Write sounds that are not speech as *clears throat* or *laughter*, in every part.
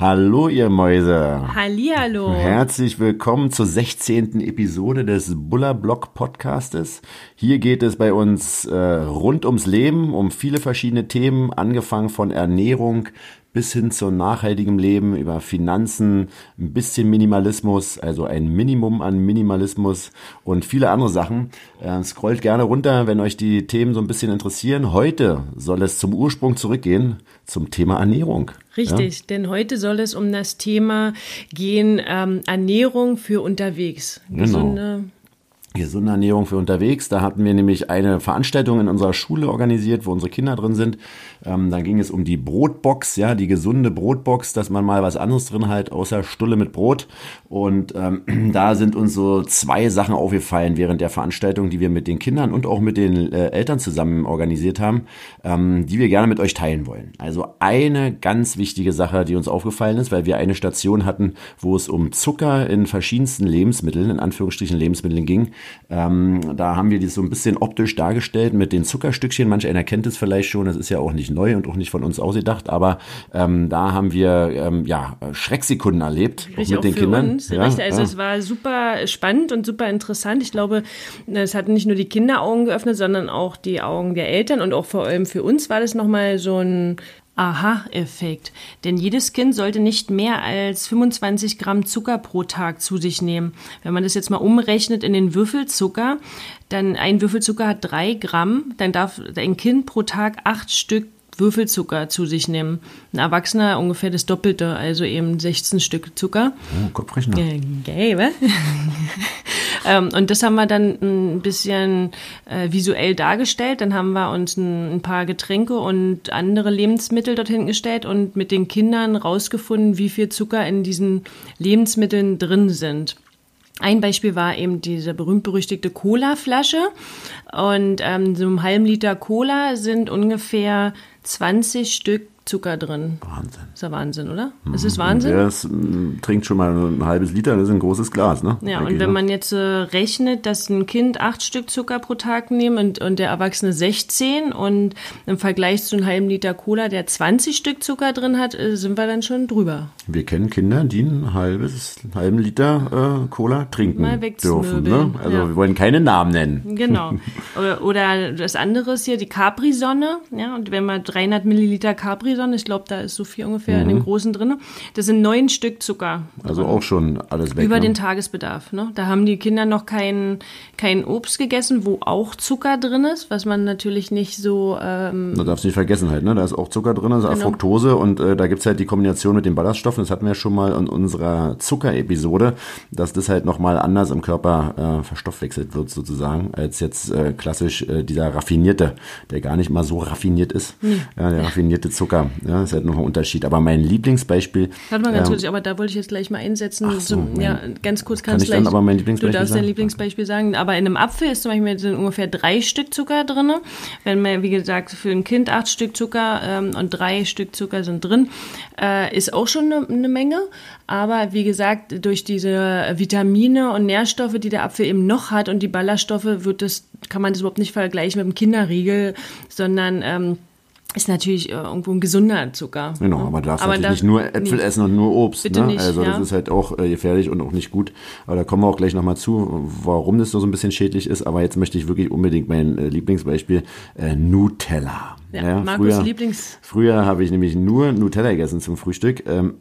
Hallo ihr Mäuse. Hallihallo. Herzlich willkommen zur 16. Episode des Buller Blog Podcastes. Hier geht es bei uns äh, rund ums Leben, um viele verschiedene Themen, angefangen von Ernährung bis hin zu nachhaltigem Leben, über Finanzen, ein bisschen Minimalismus, also ein Minimum an Minimalismus und viele andere Sachen. Äh, scrollt gerne runter, wenn euch die Themen so ein bisschen interessieren. Heute soll es zum Ursprung zurückgehen, zum Thema Ernährung. Richtig, ja? denn heute soll es um das Thema gehen, ähm, Ernährung für unterwegs. Genau. Gesunde Ernährung für unterwegs. Da hatten wir nämlich eine Veranstaltung in unserer Schule organisiert, wo unsere Kinder drin sind. Ähm, dann ging es um die Brotbox, ja, die gesunde Brotbox, dass man mal was anderes drin halt, außer Stulle mit Brot. Und ähm, *clears throat* da sind uns so zwei Sachen aufgefallen während der Veranstaltung, die wir mit den Kindern und auch mit den äh, Eltern zusammen organisiert haben, ähm, die wir gerne mit euch teilen wollen. Also eine ganz wichtige Sache, die uns aufgefallen ist, weil wir eine Station hatten, wo es um Zucker in verschiedensten Lebensmitteln, in Anführungsstrichen Lebensmitteln ging. Ähm, da haben wir die so ein bisschen optisch dargestellt mit den Zuckerstückchen. Manch einer kennt es vielleicht schon, das ist ja auch nicht neu und auch nicht von uns ausgedacht, aber ähm, da haben wir ähm, ja Schrecksekunden erlebt Richtig, mit den Kindern. Uns. Ja, Richtig, also ja. es war super spannend und super interessant. Ich glaube, es hat nicht nur die Kinderaugen geöffnet, sondern auch die Augen der Eltern und auch vor allem für uns war das nochmal so ein Aha-Effekt. Denn jedes Kind sollte nicht mehr als 25 Gramm Zucker pro Tag zu sich nehmen. Wenn man das jetzt mal umrechnet in den Würfelzucker, dann ein Würfelzucker hat drei Gramm, dann darf ein Kind pro Tag acht Stück Würfelzucker zu sich nehmen. Ein Erwachsener ungefähr das Doppelte, also eben 16 Stück Zucker. Oh, Kopfrechner. Äh, was? *laughs* ähm, und das haben wir dann ein bisschen äh, visuell dargestellt. Dann haben wir uns ein, ein, paar Getränke und andere Lebensmittel dorthin gestellt und mit den Kindern rausgefunden, wie viel Zucker in diesen Lebensmitteln drin sind. Ein Beispiel war eben diese berühmt-berüchtigte Cola-Flasche. Und ähm, so einem halben Liter Cola sind ungefähr 20 Stück Zucker drin. Wahnsinn. Ist ja Wahnsinn, oder? Das ist Wahnsinn. Der ist, trinkt schon mal ein halbes Liter, das ist ein großes Glas, ne? Ja, und wenn man jetzt äh, rechnet, dass ein Kind acht Stück Zucker pro Tag nimmt und, und der Erwachsene 16 und im Vergleich zu einem halben Liter Cola, der 20 Stück Zucker drin hat, äh, sind wir dann schon drüber. Wir kennen Kinder, die ein halbes, einen halben Liter äh, Cola trinken mal dürfen. Ne? Also ja. wir wollen keine Namen nennen. Genau. *laughs* Oder, oder das andere ist hier die Capri-Sonne. Ja, und wenn man 300 Milliliter Capri-Sonne Capri-Sonne. Ich glaube, da ist so viel ungefähr mhm. in dem großen drin. Das sind neun Stück Zucker. Also auch schon alles weg. Über ne? den Tagesbedarf. Ne? Da haben die Kinder noch kein, kein Obst gegessen, wo auch Zucker drin ist, was man natürlich nicht so. Ähm da darfst du nicht vergessen halt, ne? Da ist auch Zucker drin, also genau. Fructose und äh, da es halt die Kombination mit den Ballaststoffen. Das hatten wir schon mal in unserer Zuckerepisode, dass das halt nochmal anders im Körper äh, verstoffwechselt wird sozusagen, als jetzt äh, klassisch äh, dieser raffinierte, der gar nicht mal so raffiniert ist. Nee. Ja, der raffinierte Zucker. Ja, ist halt noch ein Unterschied. Aber mein Lieblingsbeispiel. Warte mal ganz ähm, kurz, aber da wollte ich jetzt gleich mal einsetzen. Ach so, zum, ja, ganz kurz kannst kann dann aber mein Lieblingsbeispiel Du darfst sagen? dein Lieblingsbeispiel sagen. Aber in einem Apfel ist zum Beispiel sind ungefähr drei Stück Zucker drin. Wenn man, wie gesagt, für ein Kind acht Stück Zucker ähm, und drei Stück Zucker sind drin, äh, ist auch schon eine, eine Menge. Aber wie gesagt, durch diese Vitamine und Nährstoffe, die der Apfel eben noch hat und die Ballaststoffe, wird das, kann man das überhaupt nicht vergleichen mit dem Kinderriegel, sondern ähm, ist natürlich äh, irgendwo ein gesunder Zucker. Genau, ne? aber du darfst aber natürlich nicht nur Äpfel nicht. essen und nur Obst. Bitte ne? nicht, also ja. das ist halt auch äh, gefährlich und auch nicht gut. Aber da kommen wir auch gleich nochmal zu, warum das so ein bisschen schädlich ist. Aber jetzt möchte ich wirklich unbedingt mein äh, Lieblingsbeispiel, äh, Nutella. Ja, ja, Markus früher, Lieblings. Früher habe ich nämlich nur Nutella gegessen zum Frühstück ähm,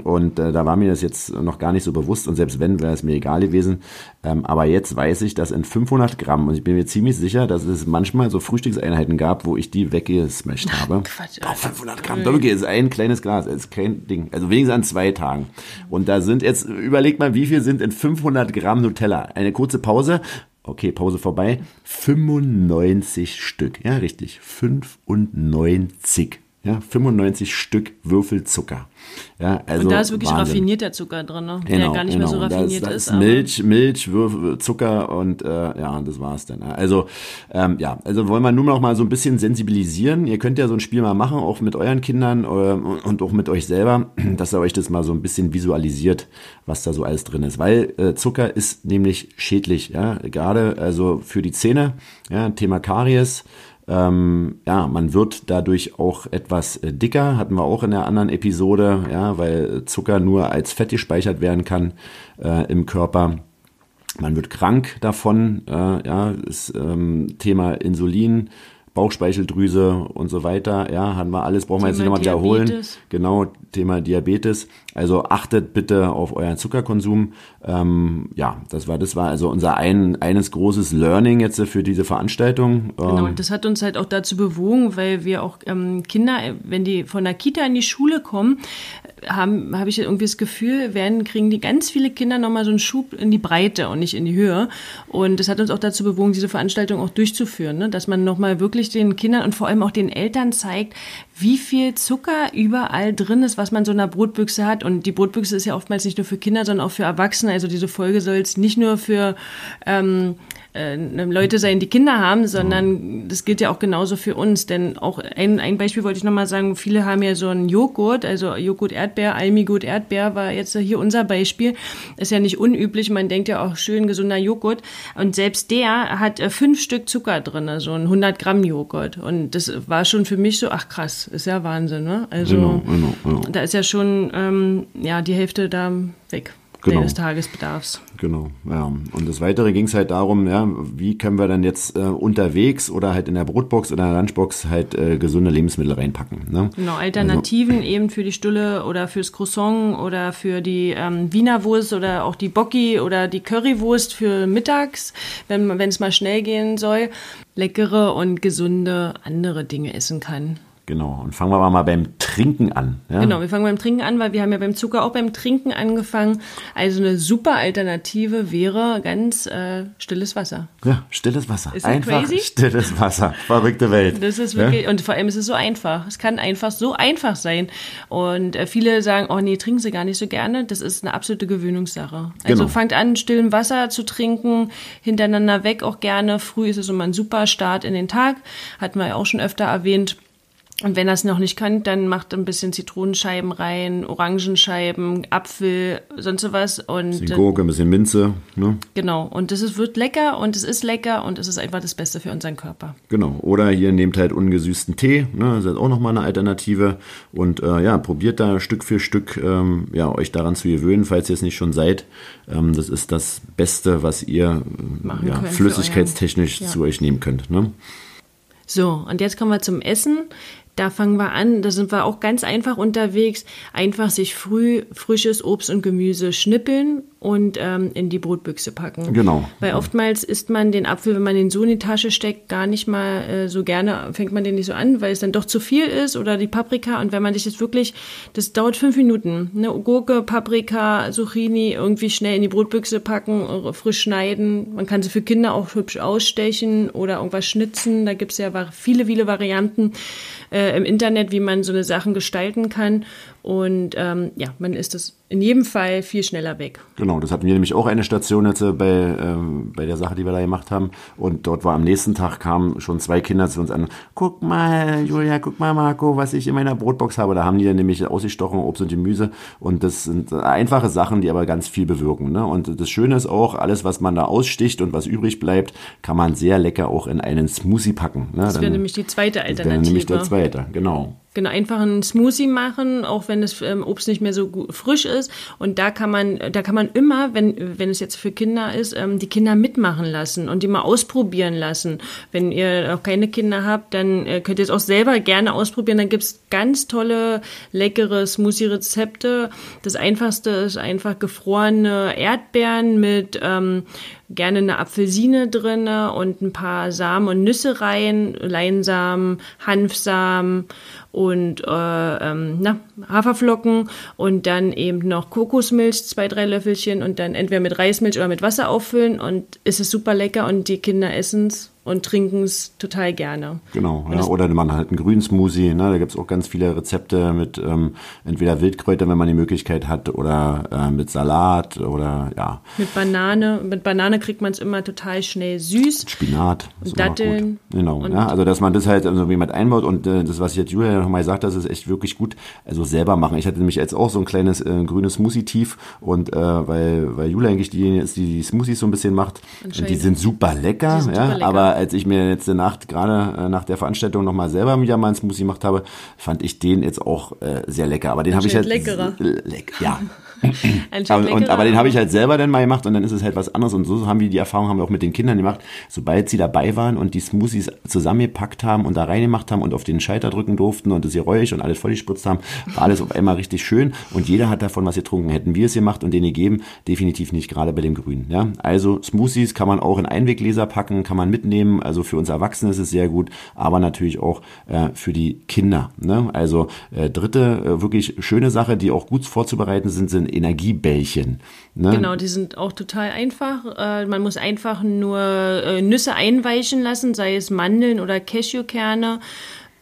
*clears throat* und äh, da war mir das jetzt noch gar nicht so bewusst und selbst wenn, wäre es mir egal gewesen. Ähm, aber jetzt weiß ich, dass in 500 Gramm und ich bin mir ziemlich sicher, dass es manchmal so Frühstückseinheiten gab, wo ich die weggesmashed habe. Quatsch. Oh, 500 Gramm, wirklich ist ein kleines Glas, ist kein Ding. Also wenigstens an zwei Tagen. Und da sind jetzt, überlegt mal, wie viel sind in 500 Gramm Nutella? Eine kurze Pause Okay, Pause vorbei. 95 Stück. Ja, richtig. 95. Ja, 95 Stück Würfelzucker. Ja, also und da ist wirklich Wahnsinn. raffinierter Zucker drin, ne? genau, der gar nicht genau. mehr so raffiniert das, das ist. ist Milch, Milch, Würfel, Zucker und äh, ja, das war's dann. Also ähm, ja, also wollen wir nur noch mal so ein bisschen sensibilisieren. Ihr könnt ja so ein Spiel mal machen, auch mit euren Kindern äh, und auch mit euch selber, *clears throat* dass ihr euch das mal so ein bisschen visualisiert, was da so alles drin ist. Weil äh, Zucker ist nämlich schädlich, ja, gerade also für die Zähne, ja, Thema Karies Ähm, ja, man wird dadurch auch etwas äh, dicker, hatten wir auch in der anderen Episode, ja, weil Zucker nur als Fett gespeichert werden kann äh, im Körper. Man wird krank davon, äh, ja, das ähm, Thema Insulin Bauchspeicheldrüse und so weiter. Ja, haben wir alles, brauchen wir jetzt nicht nochmal wiederholen. Genau, Thema Diabetes. Also achtet bitte auf euren Zuckerkonsum. Ähm, ja, das war, das war also unser ein, eines großes Learning jetzt für diese Veranstaltung. Genau, und das hat uns halt auch dazu bewogen, weil wir auch ähm, Kinder, wenn die von der Kita in die Schule kommen, haben, habe ich irgendwie das Gefühl, werden, kriegen die ganz viele Kinder nochmal so einen Schub in die Breite und nicht in die Höhe. Und das hat uns auch dazu bewogen, diese Veranstaltung auch durchzuführen, ne? dass man nochmal wirklich den Kindern und vor allem auch den Eltern zeigt, wie viel Zucker überall drin ist, was man so in einer Brotbüchse hat. Und die Brotbüchse ist ja oftmals nicht nur für Kinder, sondern auch für Erwachsene. Also diese Folge soll es nicht nur für ähm, äh, Leute sein, die Kinder haben, sondern das gilt ja auch genauso für uns. Denn auch ein, ein Beispiel wollte ich nochmal sagen, viele haben ja so einen Joghurt, also Joghurt Erdbeer, Almigut Erdbeer war jetzt hier unser Beispiel. Ist ja nicht unüblich, man denkt ja auch schön gesunder Joghurt. Und selbst der hat äh, fünf Stück Zucker drin, also ein 100 Gramm Joghurt. Und das war schon für mich so, ach krass, ist ja Wahnsinn, ne? Also genau, genau, genau. Da ist ja schon ähm, ja, die Hälfte da weg genau. des Tagesbedarfs. Genau, ja. Und das Weitere ging es halt darum, ja, wie können wir dann jetzt äh, unterwegs oder halt in der Brotbox oder in der Lunchbox halt äh, gesunde Lebensmittel reinpacken. Ne? Genau, Alternativen also, eben für die Stulle oder fürs Croissant oder für die ähm, Wiener Wurst oder auch die Bocki oder die Currywurst für mittags, wenn es mal schnell gehen soll, leckere und gesunde andere Dinge essen kann. Genau. Und fangen wir mal beim Trinken an. Ja? Genau, wir fangen beim Trinken an, weil wir haben ja beim Zucker auch beim Trinken angefangen. Also eine super Alternative wäre ganz äh, stilles Wasser. Ja, stilles Wasser. Ist einfach crazy? stilles Wasser. Verrückte Welt. *laughs* Das ist wirklich, ja? und vor allem ist es so einfach. Es kann einfach so einfach sein. Und äh, viele sagen, oh nee, trinken sie gar nicht so gerne. Das ist eine absolute Gewöhnungssache. Also genau. fangt an, stillen Wasser zu trinken, hintereinander weg auch gerne. Früh ist es immer ein super Start in den Tag. Hatten wir ja auch schon öfter erwähnt. Und wenn ihr es noch nicht könnt, dann macht ein bisschen Zitronenscheiben rein, Orangenscheiben, Apfel, sonst sowas. Und ein bisschen Gurke, ein bisschen Minze. Ne? Genau. Und das ist, wird lecker und es ist lecker und es ist einfach das Beste für unseren Körper. Genau. Oder hier nehmt halt ungesüßten Tee. Ne? Das ist auch nochmal eine Alternative. Und äh, ja, probiert da Stück für Stück ähm, ja, euch daran zu gewöhnen, falls ihr es nicht schon seid. Ähm, das ist das Beste, was ihr äh, ja, flüssigkeitstechnisch ja. zu euch nehmen könnt. Ne? So, und jetzt kommen wir zum Essen. Da fangen wir an, da sind wir auch ganz einfach unterwegs. Einfach sich früh frisches Obst und Gemüse schnippeln und ähm, in die Brotbüchse packen. Genau. Weil oftmals isst man den Apfel, wenn man den so in die Tasche steckt, gar nicht mal äh, so gerne, fängt man den nicht so an, weil es dann doch zu viel ist oder die Paprika. Und wenn man sich jetzt wirklich, das dauert fünf Minuten, ne, Gurke, Paprika, Zucchini irgendwie schnell in die Brotbüchse packen, frisch schneiden. Man kann sie für Kinder auch hübsch ausstechen oder irgendwas schnitzen. Da gibt es ja viele, viele Varianten äh, im Internet, wie man so eine Sachen gestalten kann. Und ähm, ja, man ist das in jedem Fall viel schneller weg. Genau, das hatten wir nämlich auch eine Station jetzt äh, bei, ähm, bei der Sache, die wir da gemacht haben. Und dort war am nächsten Tag kamen schon zwei Kinder zu uns an. Guck mal, Julia, guck mal, Marco, was ich in meiner Brotbox habe. Da haben die dann nämlich ausgestochen, Obst und Gemüse. Und das sind einfache Sachen, die aber ganz viel bewirken. Ne? Und das Schöne ist auch, alles, was man da aussticht und was übrig bleibt, kann man sehr lecker auch in einen Smoothie packen. Ne? Das wäre nämlich die zweite Alternative. Das wäre nämlich der zweite, genau. Genau, einfach einen Smoothie machen, auch wenn das ähm, Obst nicht mehr so gut, frisch ist. Und da kann man, da kann man immer, wenn, wenn es jetzt für Kinder ist, ähm, die Kinder mitmachen lassen und die mal ausprobieren lassen. Wenn ihr auch keine Kinder habt, dann äh, könnt ihr es auch selber gerne ausprobieren. Dann gibt's ganz tolle, leckere Smoothie-Rezepte. Das einfachste ist einfach gefrorene Erdbeeren mit ähm, gerne eine Apfelsine drinne und ein paar Samen und Nüsse rein, Leinsamen, Hanfsamen und äh, ähm, na, Haferflocken und dann eben noch Kokosmilch, zwei, drei Löffelchen und dann entweder mit Reismilch oder mit Wasser auffüllen und es ist super lecker und die Kinder essen es und trinken es total gerne. Genau, ja, oder man halt einen Grünsmoothie, ne? da gibt es auch ganz viele Rezepte mit ähm, entweder Wildkräutern, wenn man die Möglichkeit hat, oder äh, mit Salat oder ja. Mit Banane, mit Banane kriegt man es immer total schnell süß. Mit Spinat. Und Datteln. Genau, und ja, also dass man das halt also wie man einbaut und äh, das, was jetzt Julia nochmal sagt, das ist echt wirklich gut, also selber machen. Ich hatte nämlich jetzt auch so ein kleines äh, grünes Smoothie-Tief und äh, weil, weil Julia eigentlich diejenige ist, die die Smoothies so ein bisschen macht und die sind super lecker, sind ja, super lecker. aber als ich mir jetzt eine Nacht gerade äh, nach der Veranstaltung nochmal selber wieder mal einen Smoothie gemacht habe, fand ich den jetzt auch äh, sehr lecker. Aber den habe ich halt leckerer. Leck, ja, *laughs* aber, und, aber den habe ich halt selber dann mal gemacht und dann ist es halt was anderes. Und so haben wir die Erfahrung haben wir auch mit den Kindern gemacht. Sobald sie dabei waren und die Smoothies zusammengepackt haben und da reingemacht haben und auf den Schalter drücken durften und das Geräusch und alles voll gespritzt haben, war alles auf einmal richtig schön und jeder hat davon was getrunken. Hätten wir es gemacht und denen gegeben, definitiv nicht, gerade bei dem Grünen. Ja? Also Smoothies kann man auch in Einweggläser packen, kann man mitnehmen. Also für uns Erwachsene ist es sehr gut, aber natürlich auch äh, für die Kinder. Ne? Also äh, dritte äh, wirklich schöne Sache, die auch gut vorzubereiten sind, sind Energiebällchen. Ne? Genau, die sind auch total einfach. Äh, man muss einfach nur äh, Nüsse einweichen lassen, sei es Mandeln oder Cashewkerne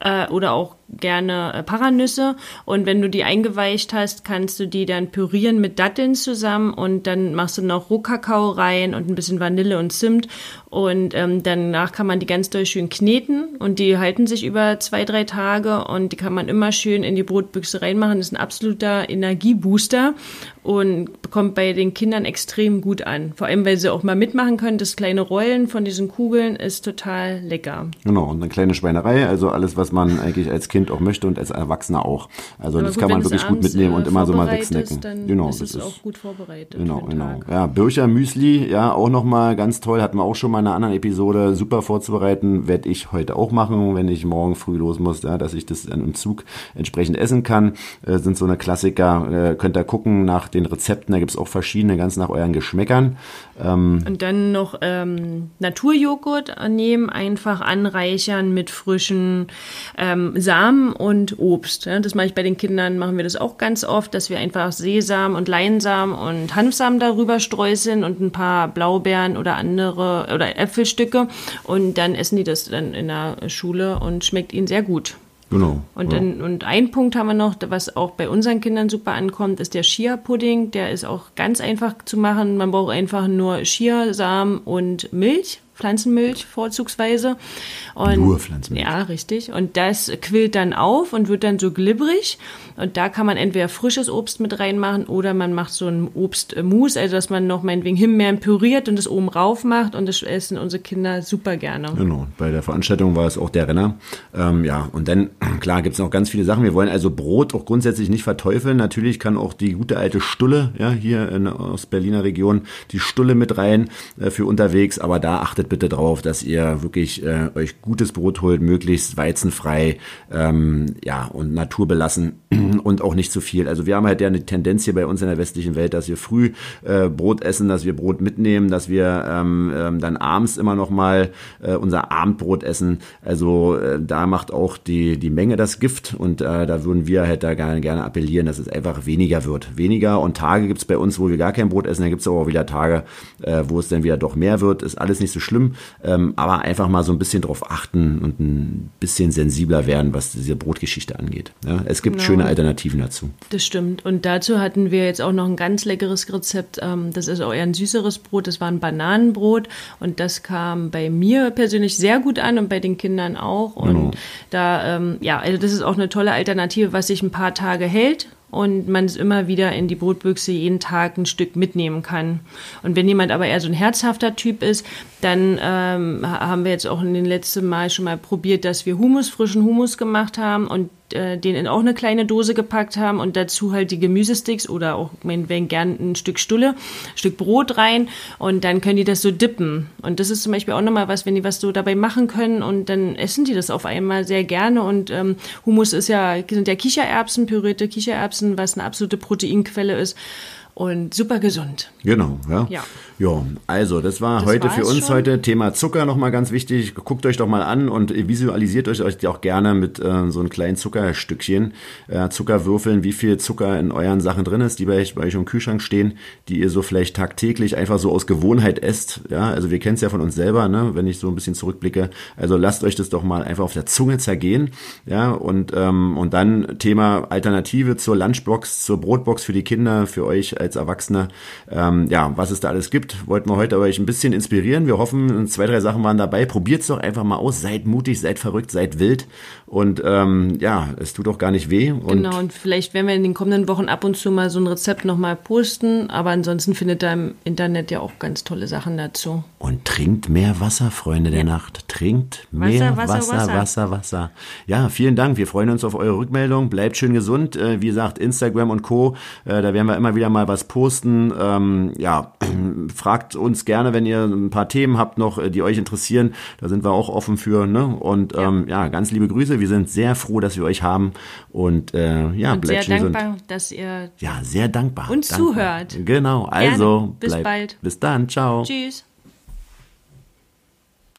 äh, oder auch gerne äh, Paranüsse und wenn du die eingeweicht hast, kannst du die dann pürieren mit Datteln zusammen und dann machst du noch Rohkakao rein und ein bisschen Vanille und Zimt und ähm, danach kann man die ganz doll schön kneten und die halten sich über zwei, drei Tage und die kann man immer schön in die Brotbüchse reinmachen. Das ist ein absoluter Energiebooster und kommt bei den Kindern extrem gut an. Vor allem, weil sie auch mal mitmachen können. Das kleine Rollen von diesen Kugeln ist total lecker. Genau, und eine kleine Schweinerei, also alles, was man eigentlich als Kind auch möchte und als Erwachsener auch. Also Aber das gut, kann man wirklich gut mitnehmen und immer so mal wegsnacken. Genau, ist das ist auch gut vorbereitet. Genau, genau. Ja, Bircher Müsli, ja, auch nochmal ganz toll, hatten wir auch schon mal in einer anderen Episode, super vorzubereiten, werde ich heute auch machen, wenn ich morgen früh los muss, ja, dass ich das dann im Zug entsprechend essen kann. Äh, sind so eine Klassiker, äh, könnt ihr gucken nach den Rezepten, da gibt es auch verschiedene, ganz nach euren Geschmäckern. Ähm, und dann noch ähm, Naturjoghurt nehmen, einfach anreichern mit frischen ähm, Samen und Obst. Ja, das mache ich bei den Kindern, machen wir das auch ganz oft, dass wir einfach Sesam und Leinsamen und Hanfsamen darüber streuseln und ein paar Blaubeeren oder andere oder Äpfelstücke und dann essen die das dann in der Schule und schmeckt ihnen sehr gut. Genau. Und, ja. dann, und ein Punkt haben wir noch, was auch bei unseren Kindern super ankommt, ist der Chia-Pudding. Der ist auch ganz einfach zu machen. Man braucht einfach nur Chiasamen und Milch. Pflanzenmilch vorzugsweise. Und, Nur Pflanzenmilch. Ja, richtig. Und das quillt dann auf und wird dann so glibberig. Und da kann man entweder frisches Obst mit reinmachen oder man macht so ein Obstmus, also dass man noch meinetwegen Himbeeren püriert und das oben rauf macht und das essen unsere Kinder super gerne. Genau, bei der Veranstaltung war es auch der Renner. Ähm, ja, und dann, *clears throat* klar, gibt es noch ganz viele Sachen. Wir wollen also Brot auch grundsätzlich nicht verteufeln. Natürlich kann auch die gute alte Stulle, ja, hier in, aus Berliner Region, die Stulle mit rein äh, für unterwegs, aber da achtet bitte drauf, dass ihr wirklich äh, euch gutes Brot holt, möglichst weizenfrei, ähm, ja, und naturbelassen *clears throat* und auch nicht zu viel. Also wir haben halt ja eine Tendenz hier bei uns in der westlichen Welt, dass wir früh äh, Brot essen, dass wir Brot mitnehmen, dass wir ähm, ähm, dann abends immer noch mal äh, unser Abendbrot essen. Also äh, da macht auch die, die Menge das Gift und äh, da würden wir halt da gerne, gerne appellieren, dass es einfach weniger wird. Weniger und Tage gibt's bei uns, wo wir gar kein Brot essen, dann aber auch wieder Tage, äh, wo es dann wieder doch mehr wird. Ist alles nicht so schlimm schlimm, ähm, aber einfach mal so ein bisschen drauf achten und ein bisschen sensibler werden, was diese Brotgeschichte angeht. Ja, es gibt genau. schöne Alternativen dazu. Das stimmt. Und dazu hatten wir jetzt auch noch ein ganz leckeres Rezept. Ähm, das ist auch eher ein süßeres Brot. Das war ein Bananenbrot und das kam bei mir persönlich sehr gut an und bei den Kindern auch. Und genau. da, ähm, ja, also das ist auch eine tolle Alternative, was sich ein paar Tage hält und man es immer wieder in die Brotbüchse jeden Tag ein Stück mitnehmen kann. Und wenn jemand aber eher so ein herzhafter Typ ist, dann ähm, haben wir jetzt auch in den letzten Mal schon mal probiert, dass wir Humus, frischen Humus gemacht haben und äh, den in auch eine kleine Dose gepackt haben und dazu halt die Gemüsesticks oder auch, wenn gern ein Stück Stulle, ein Stück Brot rein und dann können die das so dippen. Und das ist zum Beispiel auch nochmal was, wenn die was so dabei machen können und dann essen die das auf einmal sehr gerne und ähm, Hummus ist ja, sind ja Kichererbsen, pürierte Kichererbsen, was eine absolute Proteinquelle ist und super gesund. Genau, ja. Ja, ja also das war das heute für uns schon. heute Thema Zucker nochmal ganz wichtig. Guckt euch doch mal an und visualisiert euch euch auch gerne mit äh, so einem kleinen Zuckerstückchen, äh, Zuckerwürfeln, wie viel Zucker in euren Sachen drin ist, die bei euch, bei euch im Kühlschrank stehen, die ihr so vielleicht tagtäglich einfach so aus Gewohnheit esst. Ja, also wir kennen es ja von uns selber, ne, wenn ich so ein bisschen zurückblicke. Also lasst euch das doch mal einfach auf der Zunge zergehen. Ja, und, ähm, und dann Thema Alternative zur Lunchbox, zur Brotbox für die Kinder, für euch als Erwachsener, ähm, ja, was es da alles gibt. Damit wollten wir heute euch ein bisschen inspirieren. Wir hoffen, zwei, drei Sachen waren dabei. Probiert's doch einfach mal aus. Seid mutig, seid verrückt, seid wild. Und ähm, ja, es tut auch gar nicht weh. Und genau, und vielleicht werden wir in den kommenden Wochen ab und zu mal so ein Rezept nochmal posten. Aber ansonsten findet ihr im Internet ja auch ganz tolle Sachen dazu. Und trinkt mehr Wasser, Freunde der Nacht. Trinkt mehr Wasser, Wasser, Wasser, Wasser, Wasser. Ja, vielen Dank. Wir freuen uns auf eure Rückmeldung. Bleibt schön gesund. Äh, wie gesagt, Instagram und Co. Äh, da werden wir immer wieder mal was posten. Ähm, ja, fragt uns gerne, wenn ihr ein paar Themen habt noch, äh, die euch interessieren. Da sind wir auch offen für. Ne? Und ähm, ja. ja, ganz liebe Grüße. Wir sind sehr froh, dass wir euch haben. Und äh, ja, und sehr dankbar, dass ihr ja sehr dankbar uns dankbar. zuhört. Genau. Also Bis bleibt, bald. Bis dann. Ciao. Tschüss.